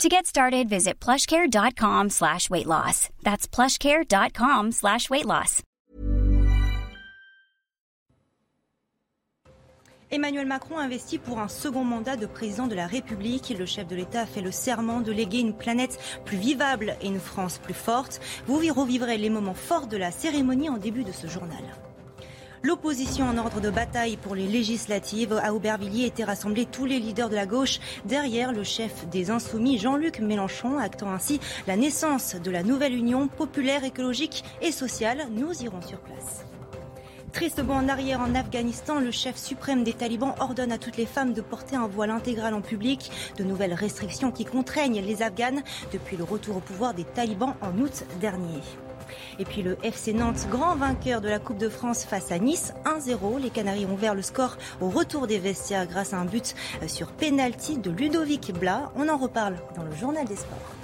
To get started, visit plushcare.com slash weight loss. That's plushcare.com slash weight loss. Emmanuel Macron investit pour un second mandat de président de la République. Le chef de l'État fait le serment de léguer une planète plus vivable et une France plus forte. Vous revivrez les moments forts de la cérémonie en début de ce journal. L'opposition en ordre de bataille pour les législatives à Aubervilliers était rassemblée tous les leaders de la gauche derrière le chef des Insoumis, Jean-Luc Mélenchon, actant ainsi la naissance de la nouvelle union populaire, écologique et sociale. Nous irons sur place. Triste bond en arrière en Afghanistan, le chef suprême des talibans ordonne à toutes les femmes de porter un voile intégral en public. De nouvelles restrictions qui contraignent les Afghanes depuis le retour au pouvoir des talibans en août dernier. Et puis le FC Nantes, grand vainqueur de la Coupe de France face à Nice, 1-0. Les Canaries ont ouvert le score au retour des vestiaires grâce à un but sur pénalty de Ludovic Blas. On en reparle dans le journal des sports.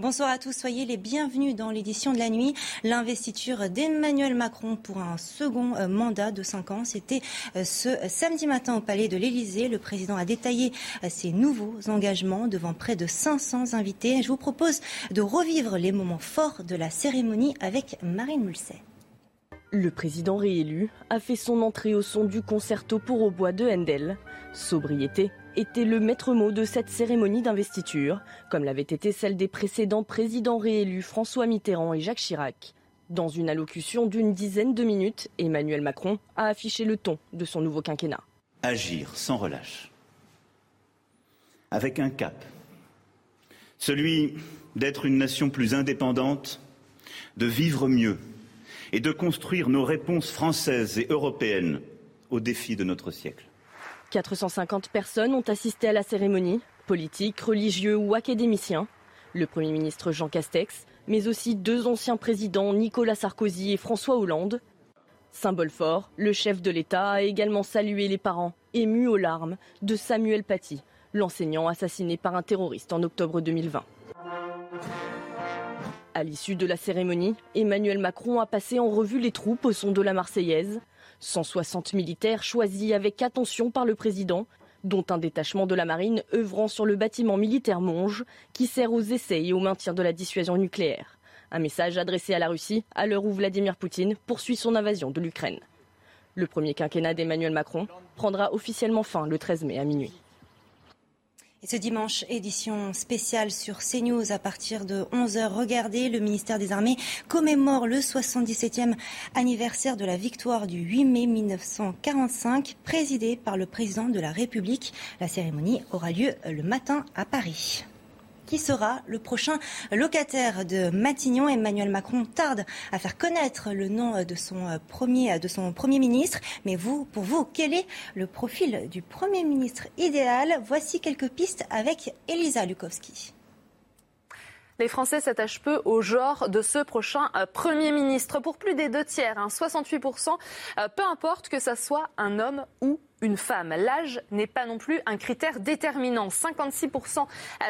Bonsoir à tous, soyez les bienvenus dans l'édition de la nuit. L'investiture d'Emmanuel Macron pour un second euh, mandat de 5 ans, c'était euh, ce samedi matin au Palais de l'Élysée. Le président a détaillé euh, ses nouveaux engagements devant près de 500 invités. Je vous propose de revivre les moments forts de la cérémonie avec Marine Mulset. Le président réélu a fait son entrée au son du concerto pour au bois de Handel. Sobriété était le maître mot de cette cérémonie d'investiture, comme l'avait été celle des précédents présidents réélus François Mitterrand et Jacques Chirac. Dans une allocution d'une dizaine de minutes, Emmanuel Macron a affiché le ton de son nouveau quinquennat. Agir sans relâche, avec un cap, celui d'être une nation plus indépendante, de vivre mieux et de construire nos réponses françaises et européennes aux défis de notre siècle. 450 personnes ont assisté à la cérémonie, politiques, religieux ou académiciens. Le Premier ministre Jean Castex, mais aussi deux anciens présidents Nicolas Sarkozy et François Hollande. Symbole fort, le chef de l'État a également salué les parents, émus aux larmes, de Samuel Paty, l'enseignant assassiné par un terroriste en octobre 2020. À l'issue de la cérémonie, Emmanuel Macron a passé en revue les troupes au son de la Marseillaise. 160 militaires choisis avec attention par le président, dont un détachement de la marine œuvrant sur le bâtiment militaire Monge, qui sert aux essais et au maintien de la dissuasion nucléaire. Un message adressé à la Russie à l'heure où Vladimir Poutine poursuit son invasion de l'Ukraine. Le premier quinquennat d'Emmanuel Macron prendra officiellement fin le 13 mai à minuit. Et ce dimanche, édition spéciale sur CNews à partir de 11h. Regardez, le ministère des Armées commémore le 77e anniversaire de la victoire du 8 mai 1945, présidée par le président de la République. La cérémonie aura lieu le matin à Paris qui sera le prochain locataire de Matignon. Emmanuel Macron tarde à faire connaître le nom de son premier, de son premier ministre. Mais vous, pour vous, quel est le profil du premier ministre idéal? Voici quelques pistes avec Elisa Lukowski. Les Français s'attachent peu au genre de ce prochain Premier ministre. Pour plus des deux tiers, 68%, hein, peu importe que ça soit un homme ou une femme. L'âge n'est pas non plus un critère déterminant. 56%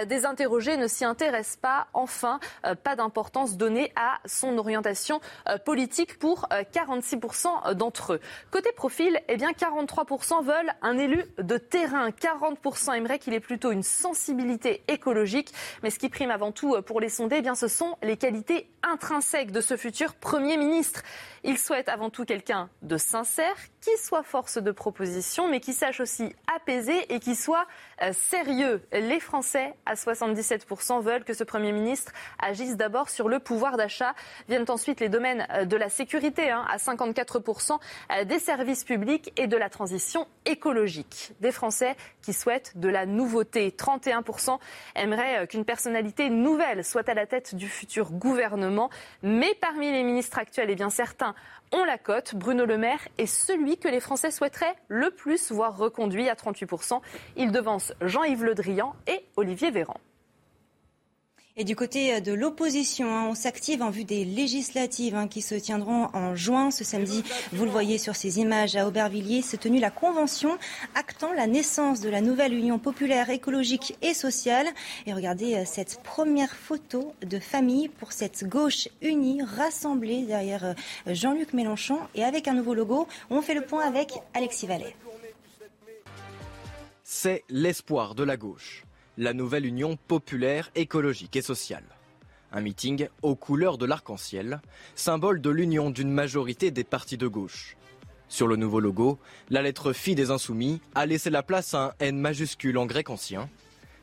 des interrogés ne s'y intéressent pas. Enfin, euh, pas d'importance donnée à son orientation euh, politique pour 46% euh, d'entre eux. Côté profil, eh bien 43% veulent un élu de terrain. 40% aimeraient qu'il ait plutôt une sensibilité écologique. Mais ce qui prime avant tout pour les sondés, eh bien ce sont les qualités intrinsèques de ce futur Premier ministre. Il souhaite avant tout quelqu'un de sincère, qui soit force de proposition, mais qui sache aussi apaiser et qui soit sérieux. Les Français, à 77%, veulent que ce Premier ministre agisse d'abord sur le pouvoir d'achat. Viennent ensuite les domaines euh, de la sécurité, hein, à 54%, euh, des services publics et de la transition écologique. Des Français qui souhaitent de la nouveauté. 31% aimeraient qu'une personnalité nouvelle soit à la tête du futur gouvernement. Mais parmi les ministres actuels, eh bien certains certains ont la cote. Bruno Le Maire est celui que les Français souhaiteraient le plus voir reconduit à 38%. Il devance Jean-Yves Le Drian et Olivier Véran. Et du côté euh, de l'opposition, hein, on s'active en vue des législatives hein, qui se tiendront en juin. Ce samedi, vous le voyez sur ces images à Aubervilliers, s'est tenue la convention actant la naissance de la nouvelle Union populaire écologique et sociale. Et regardez euh, cette première photo de famille pour cette gauche unie rassemblée derrière euh, Jean-Luc Mélenchon et avec un nouveau logo. On fait le point avec Alexis Vallet. C'est l'espoir de la gauche la nouvelle Union populaire, écologique et sociale. Un meeting aux couleurs de l'arc-en-ciel, symbole de l'union d'une majorité des partis de gauche. Sur le nouveau logo, la lettre Phi des Insoumis a laissé la place à un N majuscule en grec ancien.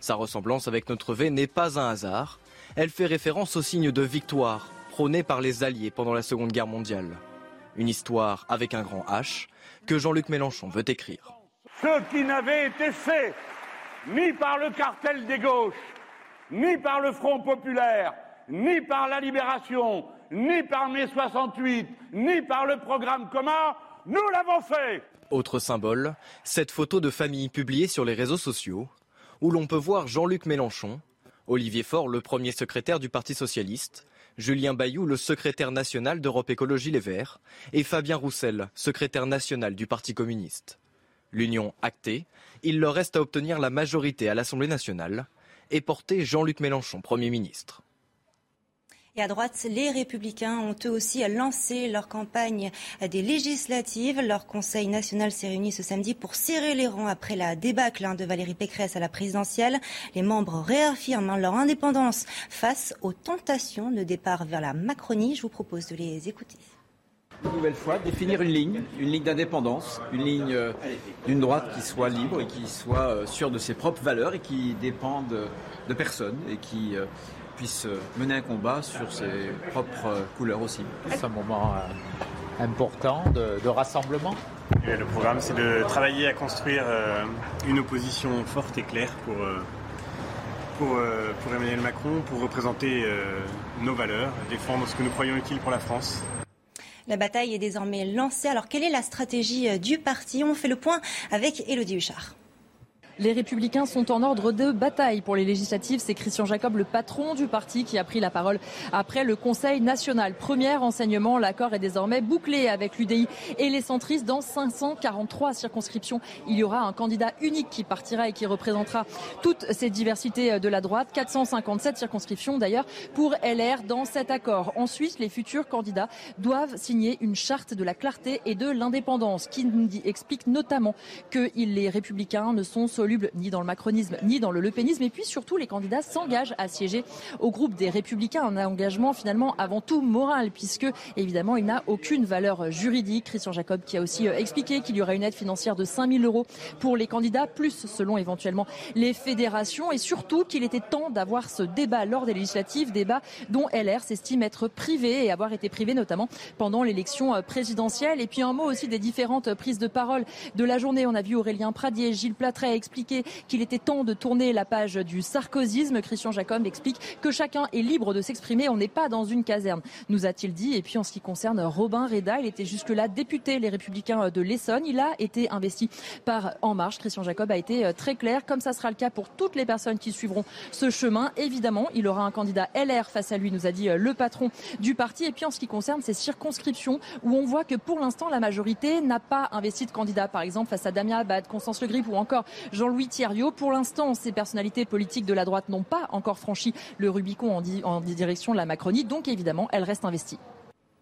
Sa ressemblance avec notre V n'est pas un hasard. Elle fait référence au signe de victoire prôné par les Alliés pendant la Seconde Guerre mondiale. Une histoire avec un grand H que Jean-Luc Mélenchon veut écrire. Ce qui n'avait été fait ni par le cartel des gauches, ni par le Front populaire, ni par la Libération, ni par mai 68, ni par le programme commun, nous l'avons fait. Autre symbole, cette photo de famille publiée sur les réseaux sociaux, où l'on peut voir Jean-Luc Mélenchon, Olivier Faure, le premier secrétaire du Parti socialiste, Julien Bayou, le secrétaire national d'Europe Écologie Les Verts, et Fabien Roussel, secrétaire national du Parti communiste. L'union actée, il leur reste à obtenir la majorité à l'Assemblée nationale et porter Jean-Luc Mélenchon Premier ministre. Et à droite, les républicains ont eux aussi lancé leur campagne des législatives. Leur Conseil national s'est réuni ce samedi pour serrer les rangs après la débâcle hein, de Valérie Pécresse à la présidentielle. Les membres réaffirment leur indépendance face aux tentations de départ vers la Macronie. Je vous propose de les écouter une nouvelle fois, définir une ligne, une ligne d'indépendance, une ligne euh, d'une droite qui soit libre et qui soit euh, sûre de ses propres valeurs et qui dépende de personne et qui euh, puisse mener un combat sur ses propres couleurs aussi. C'est un moment important de, rassemblement? le programme, c'est de travailler à construire une opposition forte et claire pour, pour, pour Emmanuel Macron, pour représenter nos valeurs, défendre ce que nous croyons utile pour la France. La bataille est désormais lancée. Alors quelle est la stratégie euh, du parti? On fait le point avec Elodie Huchard. Les Républicains sont en ordre de bataille pour les législatives. C'est Christian Jacob, le patron du parti, qui a pris la parole après le Conseil national. Premier enseignement, l'accord est désormais bouclé avec l'UDI et les centristes dans 543 circonscriptions. Il y aura un candidat unique qui partira et qui représentera toutes ces diversités de la droite. 457 circonscriptions d'ailleurs pour LR dans cet accord. Ensuite, les futurs candidats doivent signer une charte de la clarté et de l'indépendance qui explique notamment que les Républicains ne sont ni dans le macronisme ni dans le lepénisme. Et puis surtout, les candidats s'engagent à siéger au groupe des Républicains. Un engagement finalement avant tout moral, puisque évidemment, il n'a aucune valeur juridique. Christian Jacob qui a aussi euh, expliqué qu'il y aura une aide financière de 5 000 euros pour les candidats, plus selon éventuellement les fédérations. Et surtout qu'il était temps d'avoir ce débat lors des législatives, débat dont LR s'estime être privé et avoir été privé notamment pendant l'élection euh, présidentielle. Et puis un mot aussi des différentes prises de parole de la journée. On a vu Aurélien Pradier, Gilles Platret expliquer qu'il était temps de tourner la page du sarkozysme. Christian Jacob explique que chacun est libre de s'exprimer. On n'est pas dans une caserne, nous a-t-il dit. Et puis en ce qui concerne Robin Reda, il était jusque-là député Les Républicains de l'Essonne. Il a été investi par En Marche. Christian Jacob a été euh, très clair, comme ça sera le cas pour toutes les personnes qui suivront ce chemin. Évidemment, il aura un candidat LR face à lui, nous a dit euh, le patron du parti. Et puis en ce qui concerne ces circonscriptions, où on voit que pour l'instant, la majorité n'a pas investi de candidat. Par exemple, face à Damien Abad, Constance Le Grip ou encore Jean louis Thierriot. Pour l'instant, ces personnalités politiques de la droite n'ont pas encore franchi le Rubicon en, en direction de la Macronie, donc évidemment, elles restent investies.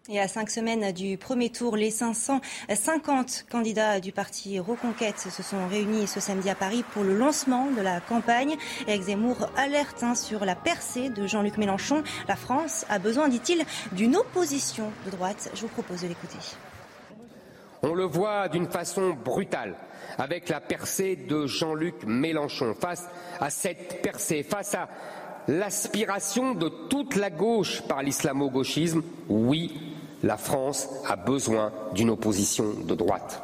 Et à cinq semaines du premier tour, les 550 candidats du parti Reconquête se sont réunis ce samedi à Paris pour le lancement de la campagne. Eric Zemmour alerte hein, sur la percée de Jean-Luc Mélenchon. La France a besoin, dit-il, d'une opposition de droite. Je vous propose de l'écouter. On le voit d'une façon brutale avec la percée de Jean-Luc Mélenchon. Face à cette percée, face à l'aspiration de toute la gauche par l'islamo-gauchisme, oui, la France a besoin d'une opposition de droite.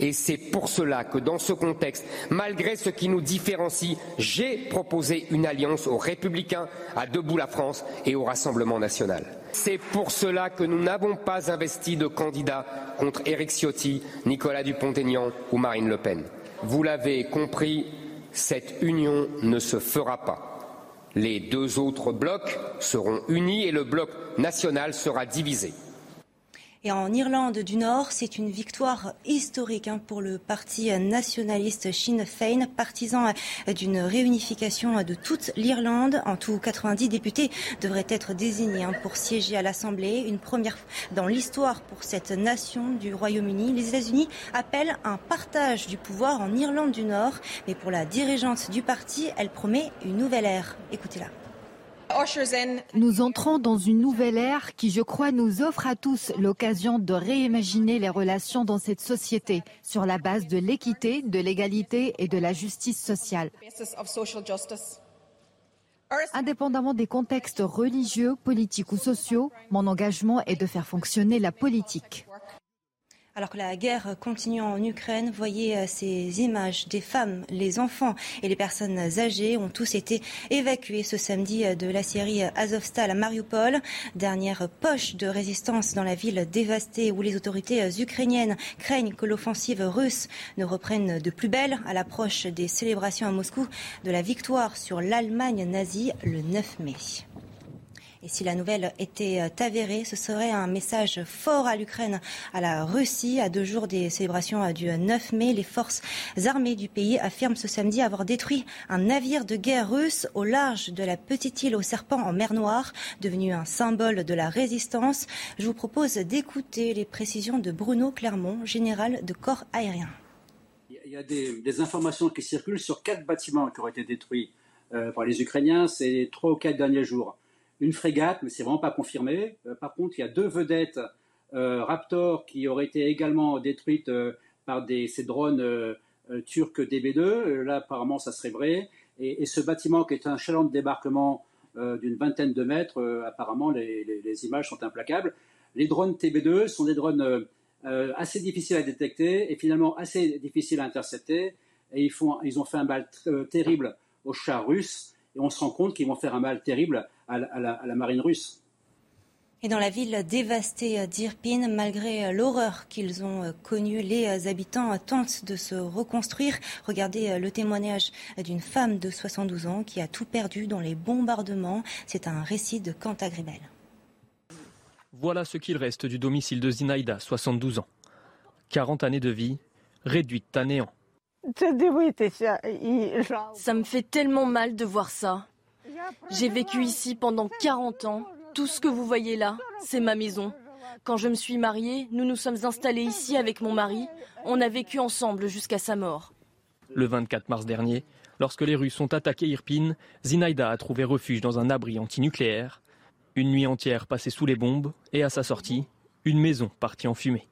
Et c'est pour cela que dans ce contexte, malgré ce qui nous différencie, j'ai proposé une alliance aux républicains, à Debout la France et au Rassemblement national. C'est pour cela que nous n'avons pas investi de candidats contre Éric Ciotti, Nicolas Dupont-Aignan ou Marine Le Pen. Vous l'avez compris, cette union ne se fera pas. Les deux autres blocs seront unis et le bloc national sera divisé. Et en Irlande du Nord, c'est une victoire historique hein, pour le parti nationaliste Sinn Féin, partisan d'une réunification de toute l'Irlande. En tout, 90 députés devraient être désignés hein, pour siéger à l'Assemblée. Une première dans l'histoire pour cette nation du Royaume-Uni. Les États-Unis appellent un partage du pouvoir en Irlande du Nord. Mais pour la dirigeante du parti, elle promet une nouvelle ère. Écoutez-la. Nous entrons dans une nouvelle ère qui, je crois, nous offre à tous l'occasion de réimaginer les relations dans cette société sur la base de l'équité, de l'égalité et de la justice sociale. Indépendamment des contextes religieux, politiques ou sociaux, mon engagement est de faire fonctionner la politique. Alors que la guerre continue en Ukraine, voyez euh, ces images des femmes, les enfants et les personnes âgées ont tous été évacués ce samedi euh, de la Syrie Azovstal à Mariupol, dernière poche de résistance dans la ville dévastée où les autorités ukrainiennes craignent que l'offensive russe ne reprenne de plus belle à l'approche des célébrations à Moscou de la victoire sur l'Allemagne nazie le 9 mai. Et si la nouvelle était euh, avérée, ce serait un message fort à l'Ukraine, à la Russie. À deux jours des célébrations euh, du 9 mai, les forces armées du pays affirment ce samedi avoir détruit un navire de guerre russe au large de la petite île aux serpents en mer Noire, devenu un symbole de la résistance. Je vous propose d'écouter les précisions de Bruno Clermont, général de corps aérien. Il y a des, informations qui circulent sur quatre bâtiments qui auraient été détruits euh, par les Ukrainiens ces trois ou quatre derniers jours une frégate, mais c'est vraiment pas confirmé. Euh, par contre, il y a deux vedettes euh, Raptor qui auraient été également détruites euh, par ces drones turcs DB2. Là, apparemment, ça serait vrai. Et, ce bâtiment, qui est un chaland de débarquement d'une vingtaine de mètres, apparemment, les, images sont implacables. Les drones TB2 sont des drones assez difficiles à détecter et finalement assez difficiles à intercepter. Et ils, font, ils ont fait un mal terrible aux chars russes. Et on se rend compte qu'ils vont faire un mal terrible à la, marine russe. Et dans la ville dévastée d'Irpin, malgré l'horreur qu'ils ont connue, les habitants tentent de se reconstruire. Regardez le témoignage d'une femme de 72 ans qui a tout perdu dans les bombardements. C'est un récit de Quentin Gribel. Voilà ce qu'il reste du domicile de Zinaïda, 72 ans. 40 années de vie réduites à néant. Ça me fait tellement mal de voir ça. J'ai vécu ici pendant 40 ans. Tout ce que vous voyez là, c'est ma maison. Quand je me suis mariée, nous nous sommes installés ici avec mon mari. On a vécu ensemble jusqu'à sa mort. Le 24 mars dernier, lorsque les Russes ont attaqué Irpin, Zinaïda a trouvé refuge dans un abri antinucléaire. Une nuit entière passée sous les bombes et à sa sortie, une maison partie en fumée.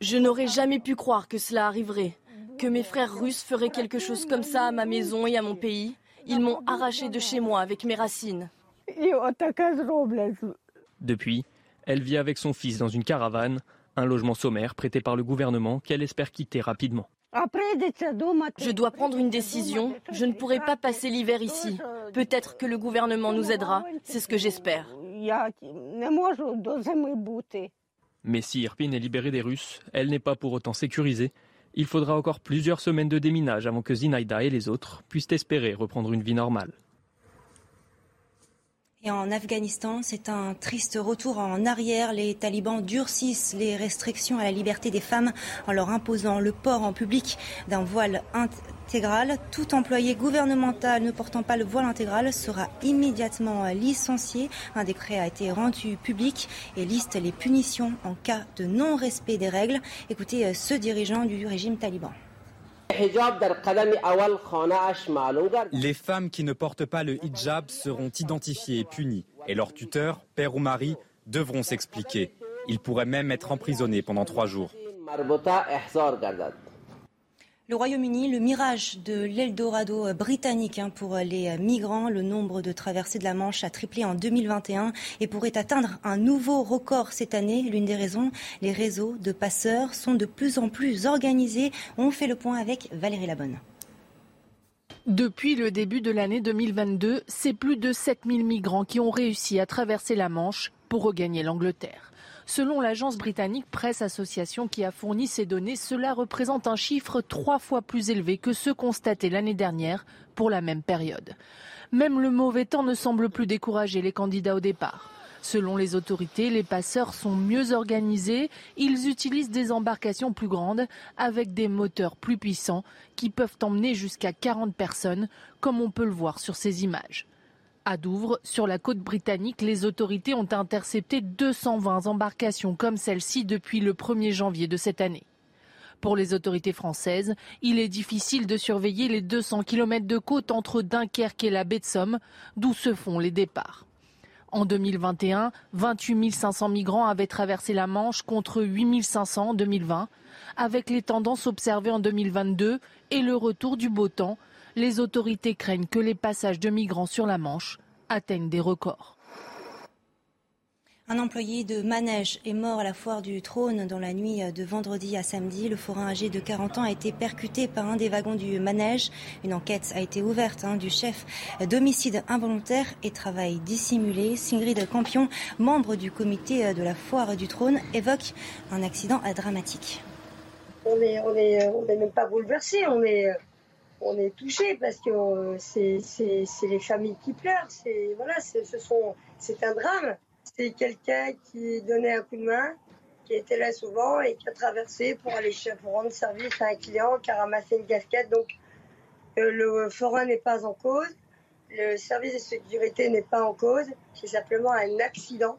Je n'aurais jamais pu croire que cela arriverait que mes frères russes feraient quelque chose comme ça à ma maison et à mon pays. Ils m'ont arraché de chez moi avec mes racines. Depuis, elle vit avec son fils dans une caravane, un logement sommaire prêté par le gouvernement qu'elle espère quitter rapidement. Je dois prendre une décision. Je ne pourrai pas passer l'hiver ici. Peut-être que le gouvernement nous aidera. C'est ce que j'espère. Mais si Irpin est libérée des Russes, elle n'est pas pour autant sécurisée il faudra encore plusieurs semaines de déminage avant que Zinaïda et les autres puissent espérer reprendre une vie normale. Et en Afghanistan, c'est un triste retour en arrière. Les talibans durcissent les restrictions à la liberté des femmes en leur imposant le port en public d'un voile intégral. Tout employé gouvernemental ne portant pas le voile intégral sera immédiatement licencié. Un décret a été rendu public et liste les punitions en cas de non-respect des règles. Écoutez ce dirigeant du régime taliban. Les femmes qui ne portent pas le hijab seront identifiées et punies, et leurs tuteurs, père ou mari, devront s'expliquer. Ils pourraient même être emprisonnés pendant trois jours. Le Royaume-Uni, le mirage de l'Eldorado britannique hein, pour les migrants. Le nombre de traversées de la Manche a triplé en 2021 et pourrait atteindre un nouveau record cette année. L'une des raisons, les réseaux de passeurs sont de plus en plus organisés. On fait le point avec Valérie Labonne. Depuis le début de l'année 2022, c'est plus de 7000 migrants qui ont réussi à traverser la Manche pour regagner l'Angleterre. Selon l'agence britannique Presse Association qui a fourni ces données, cela représente un chiffre trois fois plus élevé que ceux constatés l'année dernière pour la même période. Même le mauvais temps ne semble plus décourager les candidats au départ. Selon les autorités, les passeurs sont mieux organisés. Ils utilisent des embarcations plus grandes avec des moteurs plus puissants qui peuvent emmener jusqu'à 40 personnes, comme on peut le voir sur ces images. À Douvres, sur la côte britannique, les autorités ont intercepté 220 embarcations comme celle-ci depuis le 1er janvier de cette année. Pour les autorités françaises, il est difficile de surveiller les 200 km de côte entre Dunkerque et la baie de Somme, d'où se font les départs. En 2021, 28 500 migrants avaient traversé la Manche contre 8 500 en 2020. Avec les tendances observées en 2022 et le retour du beau temps, les autorités craignent que les passages de migrants sur la Manche atteignent des records. Un employé de manège est mort à la foire du trône dans la nuit de vendredi à samedi. Le forain âgé de 40 ans a été percuté par un des wagons du manège. Une enquête a été ouverte hein, du chef d'homicide involontaire et travail dissimulé. Singrid Campion, membre du comité de la foire du trône, évoque un accident dramatique. On n'est on est, on est même pas bouleversé, on est, on est touché parce que c'est les familles qui pleurent. C'est voilà, ce sont c'est un drame. C'est quelqu'un qui donnait un coup de main, qui était là souvent et qui a traversé pour aller pour rendre service à un client, qui a ramassé une casquette. Donc euh, le forain n'est pas en cause, le service de sécurité n'est pas en cause, c'est simplement un accident.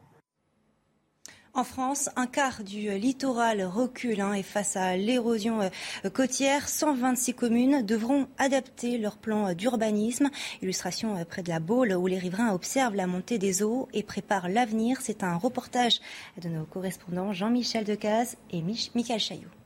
En France, un quart du littoral recule hein, et face à l'érosion euh, côtière, 126 communes devront adapter leur plan d'urbanisme. Illustration euh, près de la Baule où les riverains observent la montée des eaux et préparent l'avenir. C'est un reportage de nos correspondants Jean-Michel Decaze et Michael Chaillot.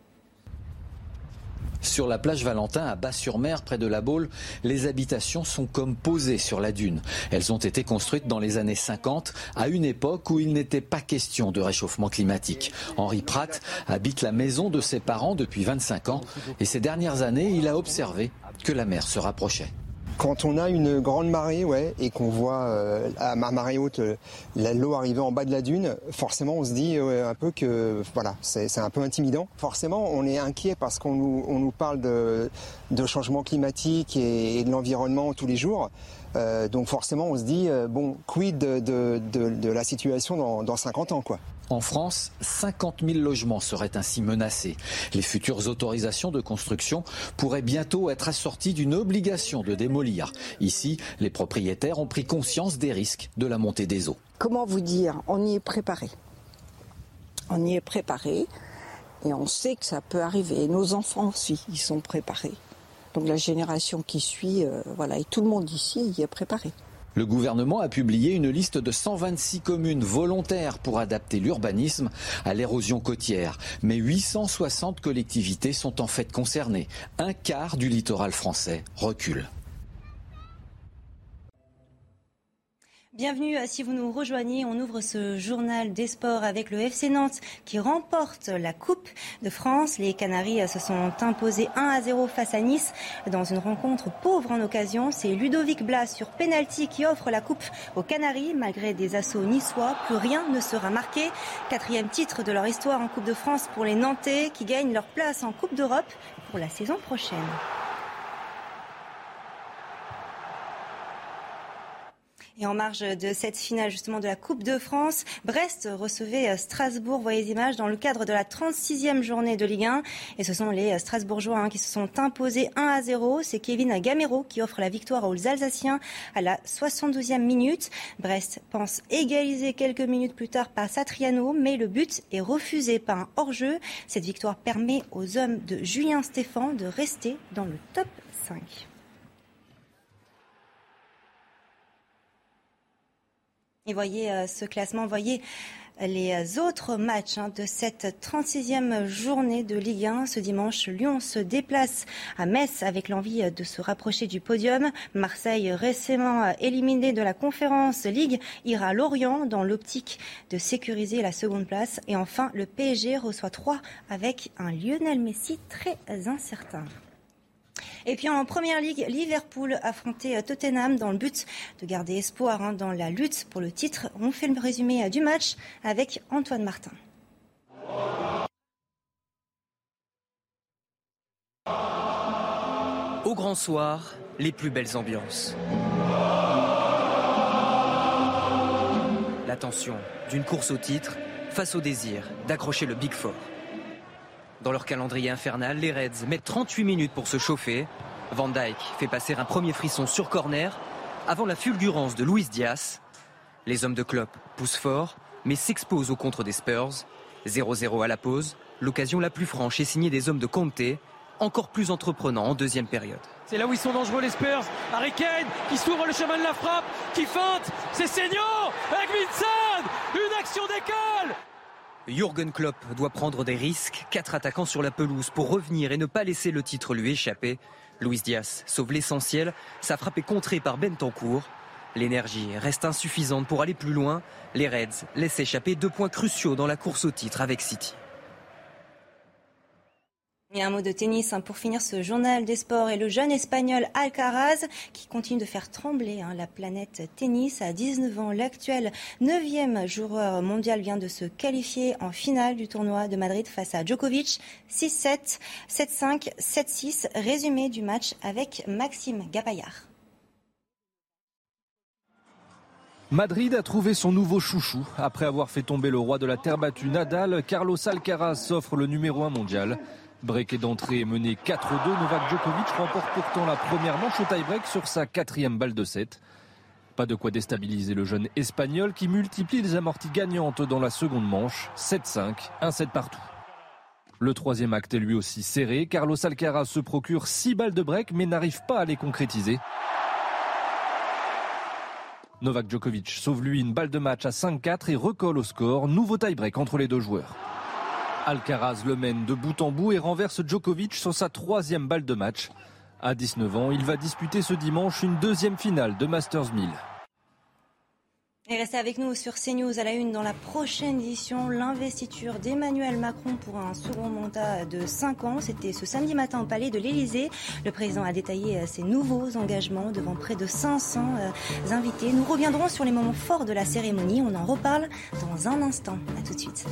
Sur la plage Valentin, à Bas-sur-Mer, près de la Baule, les habitations sont comme posées sur la dune. Elles ont été construites dans les années 50, à une époque où il n'était pas question de réchauffement climatique. Henri Pratt habite la maison de ses parents depuis 25 ans et ces dernières années, il a observé que la mer se rapprochait. Quand on a une grande marée, ouais, et qu'on voit euh, à marée haute euh, l'eau arriver en bas de la dune, forcément on se dit un peu que voilà, c'est un peu intimidant. Forcément, on est inquiet parce qu'on nous, on nous parle de, de changement climatique et, de l'environnement tous les jours. Euh, donc forcément, on se dit bon, quid de, de, de, la situation dans, dans 50 ans, quoi. En France, 50 000 logements seraient ainsi menacés. Les futures autorisations de construction pourraient bientôt être assorties d'une obligation de démolir. Ici, les propriétaires ont pris conscience des risques de la montée des eaux. Comment vous dire On y est préparé. On y est préparé et on sait que ça peut arriver. Nos enfants aussi, ils sont préparés. Donc la génération qui suit, euh, voilà, et tout le monde ici y est préparé. Le gouvernement a publié une liste de 126 communes volontaires pour adapter l'urbanisme à l'érosion côtière. Mais 860 collectivités sont en fait concernées. Un quart du littoral français recule. Bienvenue si vous nous rejoignez. On ouvre ce journal des sports avec le FC Nantes qui remporte la Coupe de France. Les Canaries se sont imposés 1 à 0 face à Nice dans une rencontre pauvre en occasion. C'est Ludovic Blas sur penalty qui offre la Coupe aux Canaries. Malgré des assauts niçois, plus rien ne sera marqué. Quatrième titre de leur histoire en Coupe de France pour les Nantais qui gagnent leur place en Coupe d'Europe pour la saison prochaine. Et en marge de cette finale justement de la Coupe de France, Brest recevait euh, Strasbourg, voyez les images, dans le cadre de la 36e journée de Ligue 1. Et ce sont les euh, Strasbourgeois hein, qui se sont imposés 1 à 0. C'est Kevin Gamero qui offre la victoire aux Alsaciens à la 72e minute. Brest pense égaliser quelques minutes plus tard par Satriano, mais le but est refusé par un hors-jeu. Cette victoire permet aux hommes de Julien Stéphan de rester dans le top 5. Et voyez euh, ce classement, voyez les autres matchs hein, de cette 36e journée de Ligue 1. Ce dimanche, Lyon se déplace à Metz avec l'envie de se rapprocher du podium. Marseille, récemment éliminé de la conférence Ligue, ira à Lorient dans l'optique de sécuriser la seconde place. Et enfin, le PSG reçoit 3 avec un Lionel Messi très incertain. Et puis en première ligue, Liverpool affrontait Tottenham dans le but de garder espoir hein, dans la lutte pour le titre. On fait le résumé du match avec Antoine Martin. Au grand soir, les plus belles ambiances. La tension d'une course au titre face au désir d'accrocher le Big Four. Dans leur calendrier infernal, les Reds mettent 38 minutes pour se chauffer. Van Dyke fait passer un premier frisson sur corner avant la fulgurance de Luis Diaz. Les hommes de Klopp poussent fort, mais s'exposent au contre des Spurs. 0-0 à la pause, l'occasion la plus franche est signée des hommes de Conte encore plus entreprenant en deuxième période. C'est là où ils sont dangereux les Spurs. Harry Kane qui s'ouvre le chemin de la frappe, qui feinte. C'est Seigno avec Vincent. Une action d'école. Jürgen Klopp doit prendre des risques. Quatre attaquants sur la pelouse pour revenir et ne pas laisser le titre lui échapper. Luis Diaz sauve l'essentiel. Sa frappe est contrée par Bentancourt. L'énergie reste insuffisante pour aller plus loin. Les Reds laissent échapper deux points cruciaux dans la course au titre avec City. Et un mot de tennis hein, pour finir ce journal des sports et le jeune espagnol Alcaraz qui continue de faire trembler hein, la planète tennis. À 19 ans, l'actuel 9e joueur mondial vient de se qualifier en finale du tournoi de Madrid face à Djokovic. 6-7, 7-5, 7-6. Résumé du match avec Maxime Gapaillard. Madrid a trouvé son nouveau chouchou. Après avoir fait tomber le roi de la terre battue Nadal, Carlos Alcaraz s'offre le numéro 1 mondial. Break d'entrée mené 4-2. Novak Djokovic remporte pourtant la première manche au tie-break sur sa quatrième balle de 7. Pas de quoi déstabiliser le jeune espagnol qui multiplie les amorties gagnantes dans la seconde manche. 7-5, 1-7 partout. Le troisième acte est lui aussi serré. Carlos Alcaraz se procure 6 balles de break mais n'arrive pas à les concrétiser. Novak Djokovic sauve lui une balle de match à 5-4 et recolle au score. Nouveau tie-break entre les deux joueurs. Alcaraz le mène de bout en bout et renverse Djokovic sur sa troisième balle de match. À 19 ans, il va disputer ce dimanche une deuxième finale de Masters 1000. Et restez avec nous sur CNews à la une dans la prochaine édition. L'investiture d'Emmanuel Macron pour un second mandat de 5 ans. C'était ce samedi matin au palais de l'Elysée. Le président a détaillé ses nouveaux engagements devant près de 500 euh, invités. Nous reviendrons sur les moments forts de la cérémonie. On en reparle dans un instant. A tout de suite.